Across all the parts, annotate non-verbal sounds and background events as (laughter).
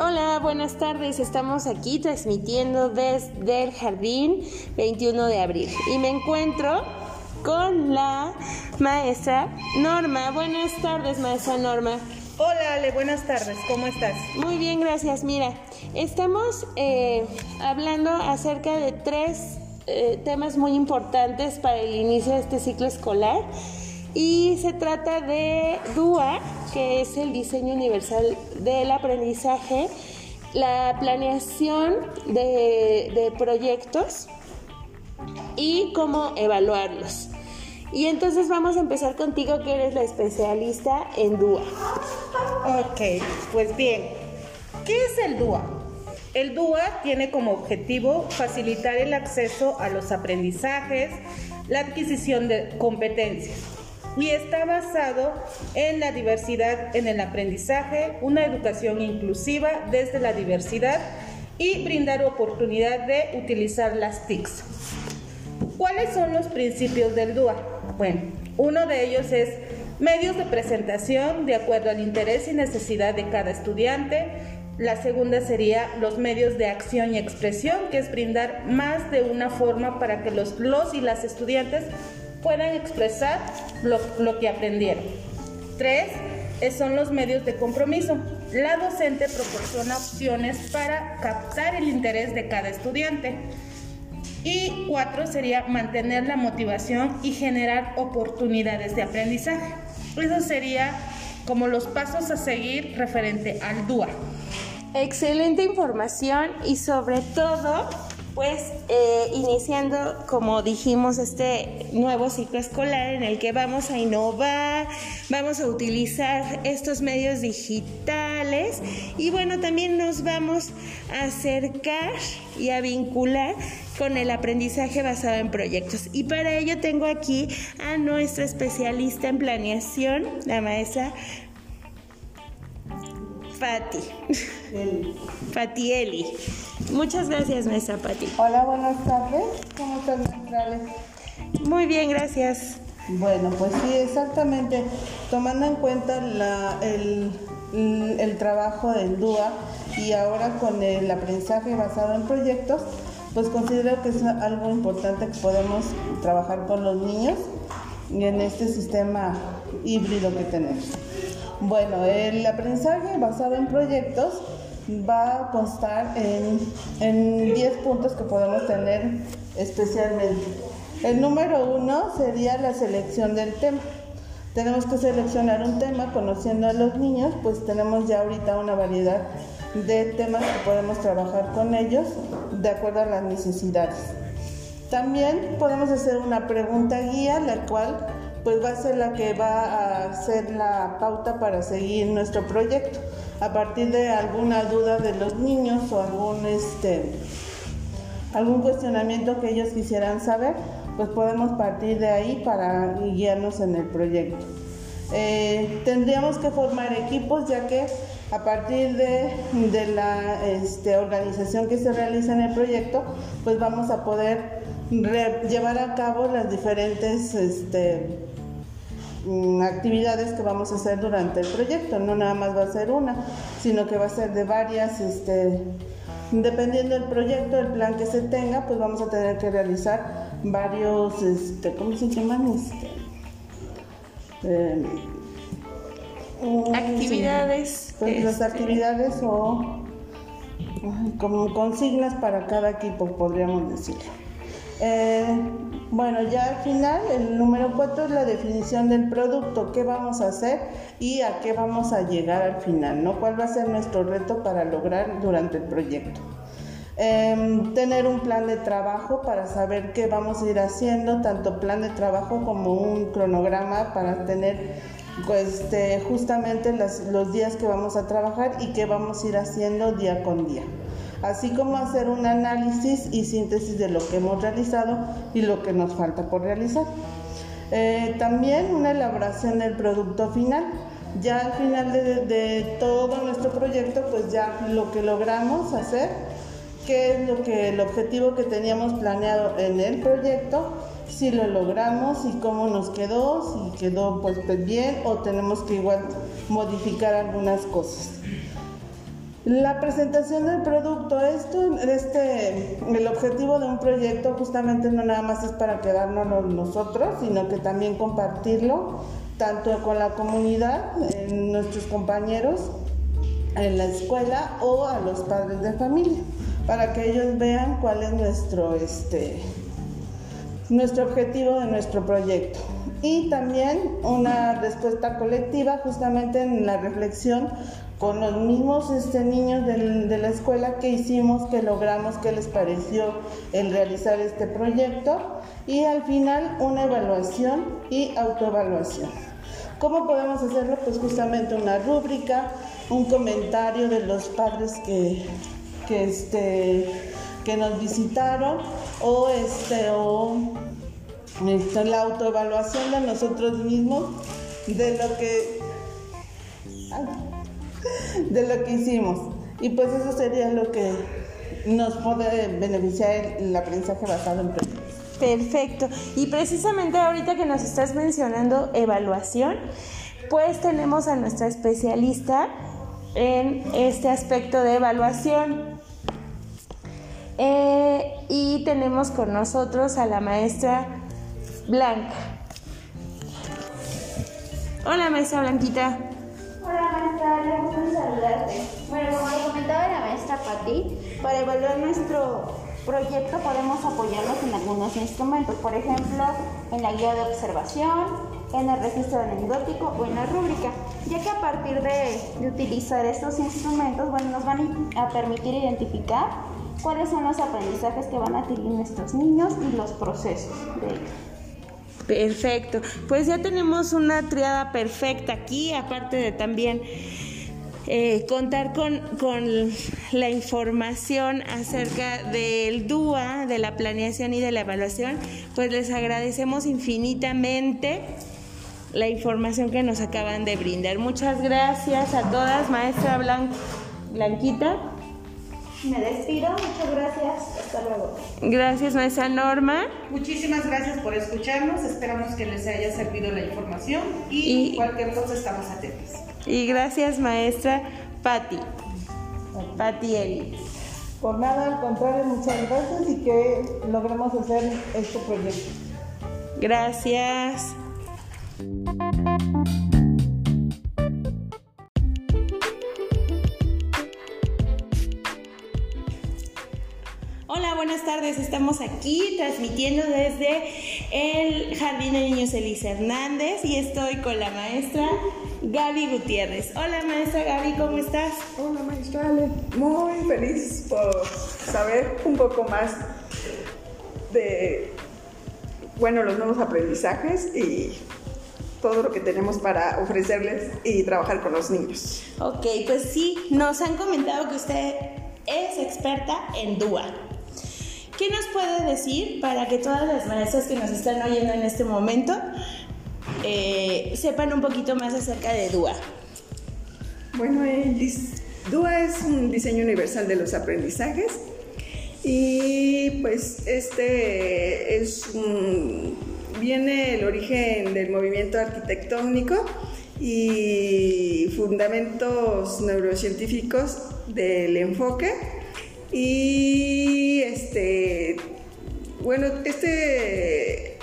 Hola, buenas tardes. Estamos aquí transmitiendo desde el jardín 21 de abril y me encuentro con la maestra Norma. Buenas tardes, maestra Norma. Hola Ale, buenas tardes, ¿cómo estás? Muy bien, gracias. Mira, estamos eh, hablando acerca de tres eh, temas muy importantes para el inicio de este ciclo escolar y se trata de DUA, que es el diseño universal del aprendizaje, la planeación de, proyectos y cómo evaluarlos. Y entonces vamos a empezar contigo que eres la especialista en DUA. Ok, pues bien, ¿qué es el DUA? El DUA tiene como objetivo facilitar el acceso a los aprendizajes, la adquisición de competencias y está basado en la diversidad en el aprendizaje, una educación inclusiva desde la diversidad y brindar oportunidad de utilizar las TICs. ¿Cuáles son los principios del DUA? Bueno, uno de ellos es medios de presentación de acuerdo al interés y necesidad de cada estudiante. La segunda sería los medios de acción y expresión, que es brindar más de una forma para que los, los y las estudiantes puedan expresar lo, que aprendieron. Tres, son los medios de compromiso. La docente proporciona opciones para captar el interés de cada estudiante. Y cuatro sería mantener la motivación y generar oportunidades de aprendizaje. Eso sería como los pasos a seguir referente al DUA. Excelente información y sobre todo pues eh, iniciando, como dijimos, este nuevo ciclo escolar en el que vamos a innovar, vamos a utilizar estos medios digitales y bueno, también nos vamos a acercar y a vincular con el aprendizaje basado en proyectos. Y para ello tengo aquí a nuestra especialista en planeación, la maestra Fati. Fati Eli. Muchas gracias, maestra Pati. Hola, buenas tardes. ¿Cómo están, centrales? Muy bien, gracias. Bueno, pues sí, exactamente. Tomando en cuenta el, el, trabajo del DUA y ahora con el aprendizaje basado en proyectos, pues considero que es algo importante que podemos trabajar con los niños en este sistema híbrido que tenemos. Bueno, el aprendizaje basado en proyectos va a constar en, 10 puntos que podemos tener especialmente. El número uno sería la selección del tema. Tenemos que seleccionar un tema conociendo a los niños, pues tenemos ya ahorita una variedad de temas que podemos trabajar con ellos de acuerdo a las necesidades. También podemos hacer una pregunta guía, la cual pues va a ser la que va a ser la pauta para seguir nuestro proyecto. A partir de alguna duda de los niños o algún este algún cuestionamiento que ellos quisieran saber, pues podemos partir de ahí para guiarnos en el proyecto. Eh, tendríamos que formar equipos ya que a partir de, la este, organización que se realiza en el proyecto, pues vamos a poder llevar a cabo las diferentes este, mm, actividades que vamos a hacer durante el proyecto. No nada más va a ser una, sino que va a ser de varias, este, dependiendo del proyecto, el plan que se tenga, pues vamos a tener que realizar varios, este, ¿cómo se llaman? Este, eh, actividades. Pues las este, actividades o como consignas para cada equipo, podríamos decirlo. Eh, bueno, ya al final, el número 4 es la definición del producto, qué vamos a hacer y a qué vamos a llegar al final, ¿no? ¿Cuál va a ser nuestro reto para lograr durante el proyecto? Em, tener un plan de trabajo para saber qué vamos a ir haciendo, tanto plan de trabajo como un cronograma para tener este, justamente los días que vamos a trabajar y qué vamos a ir haciendo día con día así como hacer un análisis y síntesis de lo que hemos realizado y lo que nos falta por realizar. Eh, también una elaboración del producto final. Ya al final de, todo nuestro proyecto, pues ya lo que logramos hacer, qué es lo que el objetivo que teníamos planeado en el proyecto, si lo logramos y cómo nos quedó, si quedó pues bien o tenemos que igual modificar algunas cosas. La presentación del producto, esto, este, el objetivo de un proyecto justamente no nada más es para quedarnos nosotros, sino que también compartirlo tanto con la comunidad, nuestros compañeros en la escuela o a los padres de familia, para que ellos vean cuál es nuestro, este, nuestro objetivo de nuestro proyecto. Y también una respuesta colectiva justamente en la reflexión con los mismos este, niños de la escuela que hicimos, que logramos, qué les pareció el realizar este proyecto y al final una evaluación y autoevaluación. ¿Cómo podemos hacerlo? Pues justamente una rúbrica, un comentario de los padres que, que, este, que nos visitaron o, este, o este, la autoevaluación de nosotros mismos de lo que (laughs) de lo que hicimos. Y pues eso sería lo que nos puede beneficiar el aprendizaje basado en proyectos. Perfecto. Y precisamente ahorita que nos estás mencionando evaluación, pues tenemos a nuestra especialista en este aspecto de evaluación. Eh, y tenemos con nosotros a la maestra Blanca. Hola maestra Blanquita. Hola maestra, le gusto saludarte. Bueno, como comentaba la maestra Patti, para evaluar nuestro proyecto podemos apoyarnos en algunos instrumentos, por ejemplo, en la guía de observación, en el registro anecdótico o en la rúbrica, ya que a partir de, utilizar estos instrumentos, bueno, nos van a permitir identificar cuáles son los aprendizajes que van a adquirir nuestros niños y los procesos de ellos. Perfecto. Pues ya tenemos una triada perfecta aquí, aparte de también eh, contar con, con, la información acerca del DUA, de la planeación y de la evaluación, pues les agradecemos infinitamente la información que nos acaban de brindar. Muchas gracias a todas, maestra Blanquita. Me despido, muchas gracias, hasta luego. Gracias, maestra Norma. Muchísimas gracias por escucharnos, esperamos que les haya servido la información y, cualquier cosa estamos atentos. Y gracias, maestra Patti. Patti Eli. Por nada, al contrario, muchas gracias y que logremos hacer este proyecto. Gracias. Buenas tardes. Estamos aquí transmitiendo desde el Jardín de Niños Elisa Hernández y estoy con la maestra Gaby Gutiérrez. Hola, maestra Gaby, ¿cómo estás? Hola, maestra Ale. Muy feliz por saber un poco más de, bueno, los nuevos aprendizajes y todo lo que tenemos para ofrecerles y trabajar con los niños. Ok, pues sí, nos han comentado que usted es experta en DUA. ¿Qué nos puede decir para que todas las maestras que nos están oyendo en este momento eh, sepan un poquito más acerca de DUA? Bueno, DUA es un diseño universal de los aprendizajes y pues este es viene el origen del movimiento arquitectónico y fundamentos neurocientíficos del enfoque y este, bueno, este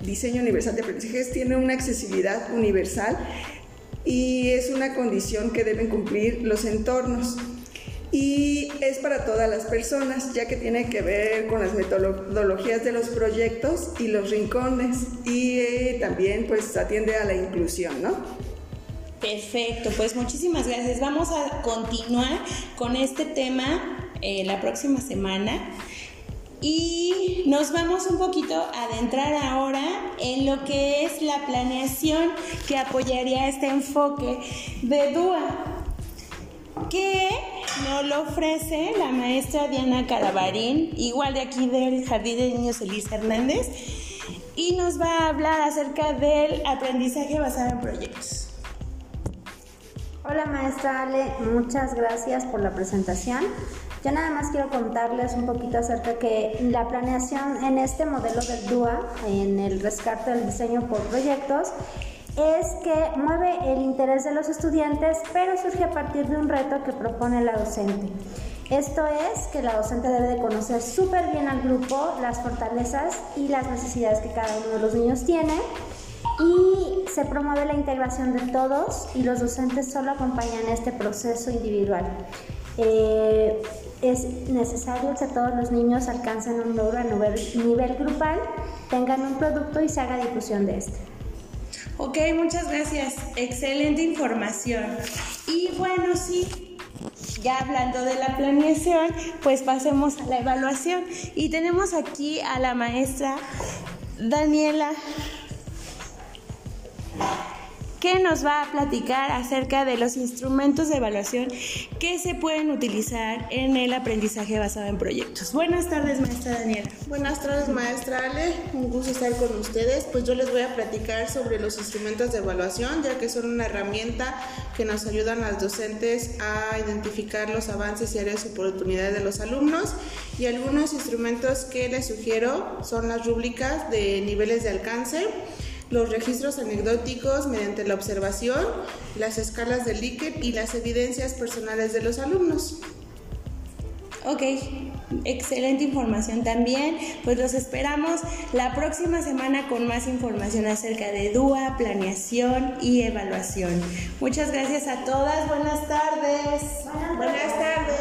diseño universal de aprendizajes tiene una accesibilidad universal y es una condición que deben cumplir los entornos. Y es para todas las personas, ya que tiene que ver con las metodologías de los proyectos y los rincones y eh, también pues atiende a la inclusión, ¿no? Perfecto, pues muchísimas gracias. Vamos a continuar con este tema eh, la próxima semana. Y nos vamos un poquito a adentrar ahora en lo que es la planeación que apoyaría este enfoque de DUA, que nos lo ofrece la maestra Diana Carabarín, igual de aquí del Jardín de Niños Elisa Hernández, y nos va a hablar acerca del aprendizaje basado en proyectos. Hola maestra Ale, muchas gracias por la presentación. Yo nada más quiero contarles un poquito acerca que la planeación en este modelo del DUA, en el rescate del diseño por proyectos, es que mueve el interés de los estudiantes, pero surge a partir de un reto que propone la docente. Esto es que la docente debe de conocer súper bien al grupo, las fortalezas y las necesidades que cada uno de los niños tiene y se promueve la integración de todos y los docentes solo acompañan este proceso individual. Eh, es necesario que todos los niños alcancen un logro a nivel, grupal, tengan un producto y se haga difusión de este. Ok, muchas gracias. Excelente información. Y bueno, sí, ya hablando de la planeación, pues pasemos a la evaluación. Y tenemos aquí a la maestra Daniela que nos va a platicar acerca de los instrumentos de evaluación que se pueden utilizar en el aprendizaje basado en proyectos. Buenas tardes, maestra Daniela. Buenas tardes, maestra Ale. Un gusto estar con ustedes. Pues yo les voy a platicar sobre los instrumentos de evaluación, ya que son una herramienta que nos ayudan a los docentes a identificar los avances y áreas de oportunidad de los alumnos. Y algunos instrumentos que les sugiero son las rúbricas de niveles de alcance los registros anecdóticos mediante la observación, las escalas de Likert y las evidencias personales de los alumnos. Ok, excelente información también. Pues los esperamos la próxima semana con más información acerca de DUA, planeación y evaluación. Muchas gracias a todas. Buenas tardes. Buenas tardes.